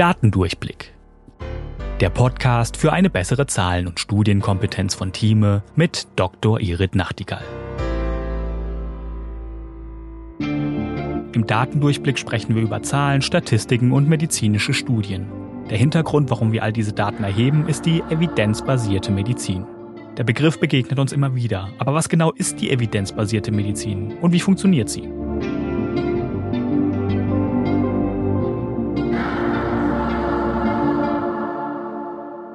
Datendurchblick. Der Podcast für eine bessere Zahlen- und Studienkompetenz von Thieme mit Dr. Irit Nachtigall. Im Datendurchblick sprechen wir über Zahlen, Statistiken und medizinische Studien. Der Hintergrund, warum wir all diese Daten erheben, ist die evidenzbasierte Medizin. Der Begriff begegnet uns immer wieder. Aber was genau ist die evidenzbasierte Medizin und wie funktioniert sie?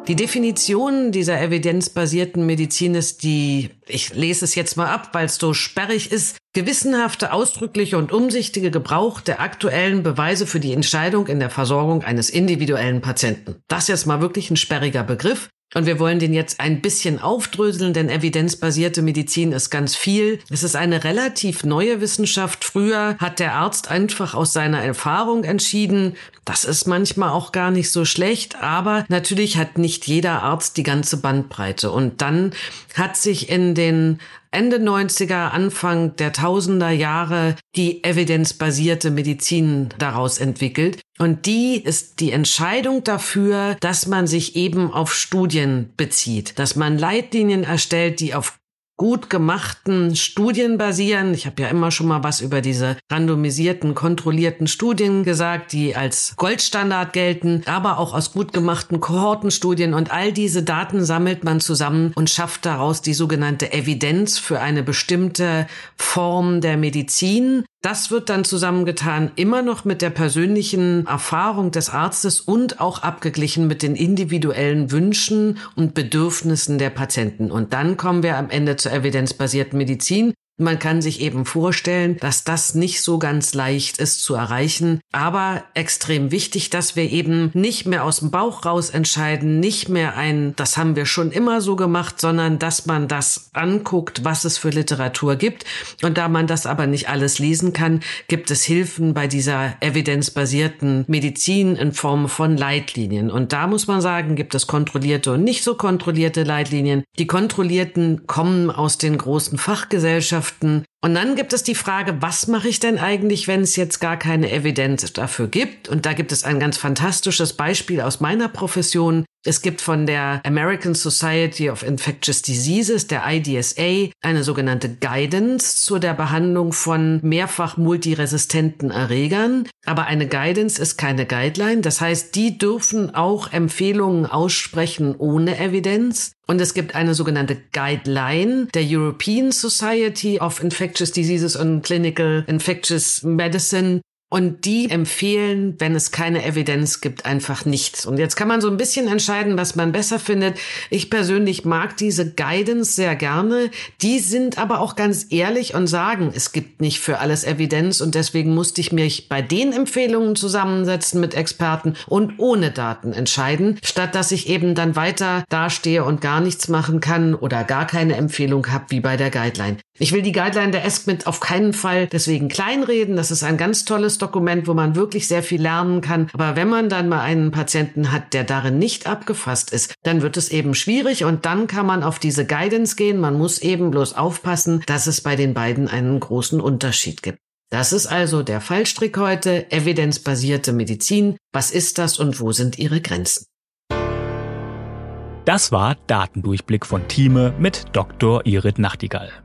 Die Definition dieser evidenzbasierten Medizin ist die, ich lese es jetzt mal ab, weil es so sperrig ist, gewissenhafte, ausdrückliche und umsichtige Gebrauch der aktuellen Beweise für die Entscheidung in der Versorgung eines individuellen Patienten. Das ist jetzt mal wirklich ein sperriger Begriff. Und wir wollen den jetzt ein bisschen aufdröseln, denn evidenzbasierte Medizin ist ganz viel. Es ist eine relativ neue Wissenschaft. Früher hat der Arzt einfach aus seiner Erfahrung entschieden. Das ist manchmal auch gar nicht so schlecht, aber natürlich hat nicht jeder Arzt die ganze Bandbreite. Und dann hat sich in den Ende 90er, Anfang der Tausender Jahre die evidenzbasierte Medizin daraus entwickelt. Und die ist die Entscheidung dafür, dass man sich eben auf Studien bezieht, dass man Leitlinien erstellt, die auf gut gemachten Studien basieren. Ich habe ja immer schon mal was über diese randomisierten, kontrollierten Studien gesagt, die als Goldstandard gelten, aber auch aus gut gemachten Kohortenstudien. Und all diese Daten sammelt man zusammen und schafft daraus die sogenannte Evidenz für eine bestimmte Form der Medizin. Das wird dann zusammengetan, immer noch mit der persönlichen Erfahrung des Arztes und auch abgeglichen mit den individuellen Wünschen und Bedürfnissen der Patienten. Und dann kommen wir am Ende zur evidenzbasierten Medizin, man kann sich eben vorstellen, dass das nicht so ganz leicht ist zu erreichen, aber extrem wichtig, dass wir eben nicht mehr aus dem Bauch raus entscheiden, nicht mehr ein, das haben wir schon immer so gemacht, sondern dass man das anguckt, was es für Literatur gibt. Und da man das aber nicht alles lesen kann, gibt es Hilfen bei dieser evidenzbasierten Medizin in Form von Leitlinien. Und da muss man sagen, gibt es kontrollierte und nicht so kontrollierte Leitlinien. Die kontrollierten kommen aus den großen Fachgesellschaften, Wissenschaften. Und dann gibt es die Frage, was mache ich denn eigentlich, wenn es jetzt gar keine Evidenz dafür gibt? Und da gibt es ein ganz fantastisches Beispiel aus meiner Profession. Es gibt von der American Society of Infectious Diseases, der IDSA, eine sogenannte Guidance zu der Behandlung von mehrfach multiresistenten Erregern. Aber eine Guidance ist keine Guideline. Das heißt, die dürfen auch Empfehlungen aussprechen ohne Evidenz. Und es gibt eine sogenannte Guideline der European Society of Infectious Diseases and Clinical Infectious Medicine, und die empfehlen, wenn es keine Evidenz gibt, einfach nichts. Und jetzt kann man so ein bisschen entscheiden, was man besser findet. Ich persönlich mag diese Guidance sehr gerne. Die sind aber auch ganz ehrlich und sagen, es gibt nicht für alles Evidenz und deswegen musste ich mich bei den Empfehlungen zusammensetzen mit Experten und ohne Daten entscheiden, statt dass ich eben dann weiter dastehe und gar nichts machen kann oder gar keine Empfehlung habe wie bei der Guideline. Ich will die Guideline der ESCMID auf keinen Fall deswegen kleinreden. Das ist ein ganz tolles Dokument, wo man wirklich sehr viel lernen kann. Aber wenn man dann mal einen Patienten hat, der darin nicht abgefasst ist, dann wird es eben schwierig und dann kann man auf diese Guidance gehen. Man muss eben bloß aufpassen, dass es bei den beiden einen großen Unterschied gibt. Das ist also der Fallstrick heute, evidenzbasierte Medizin. Was ist das und wo sind ihre Grenzen? Das war Datendurchblick von Thieme mit Dr. Irit Nachtigall.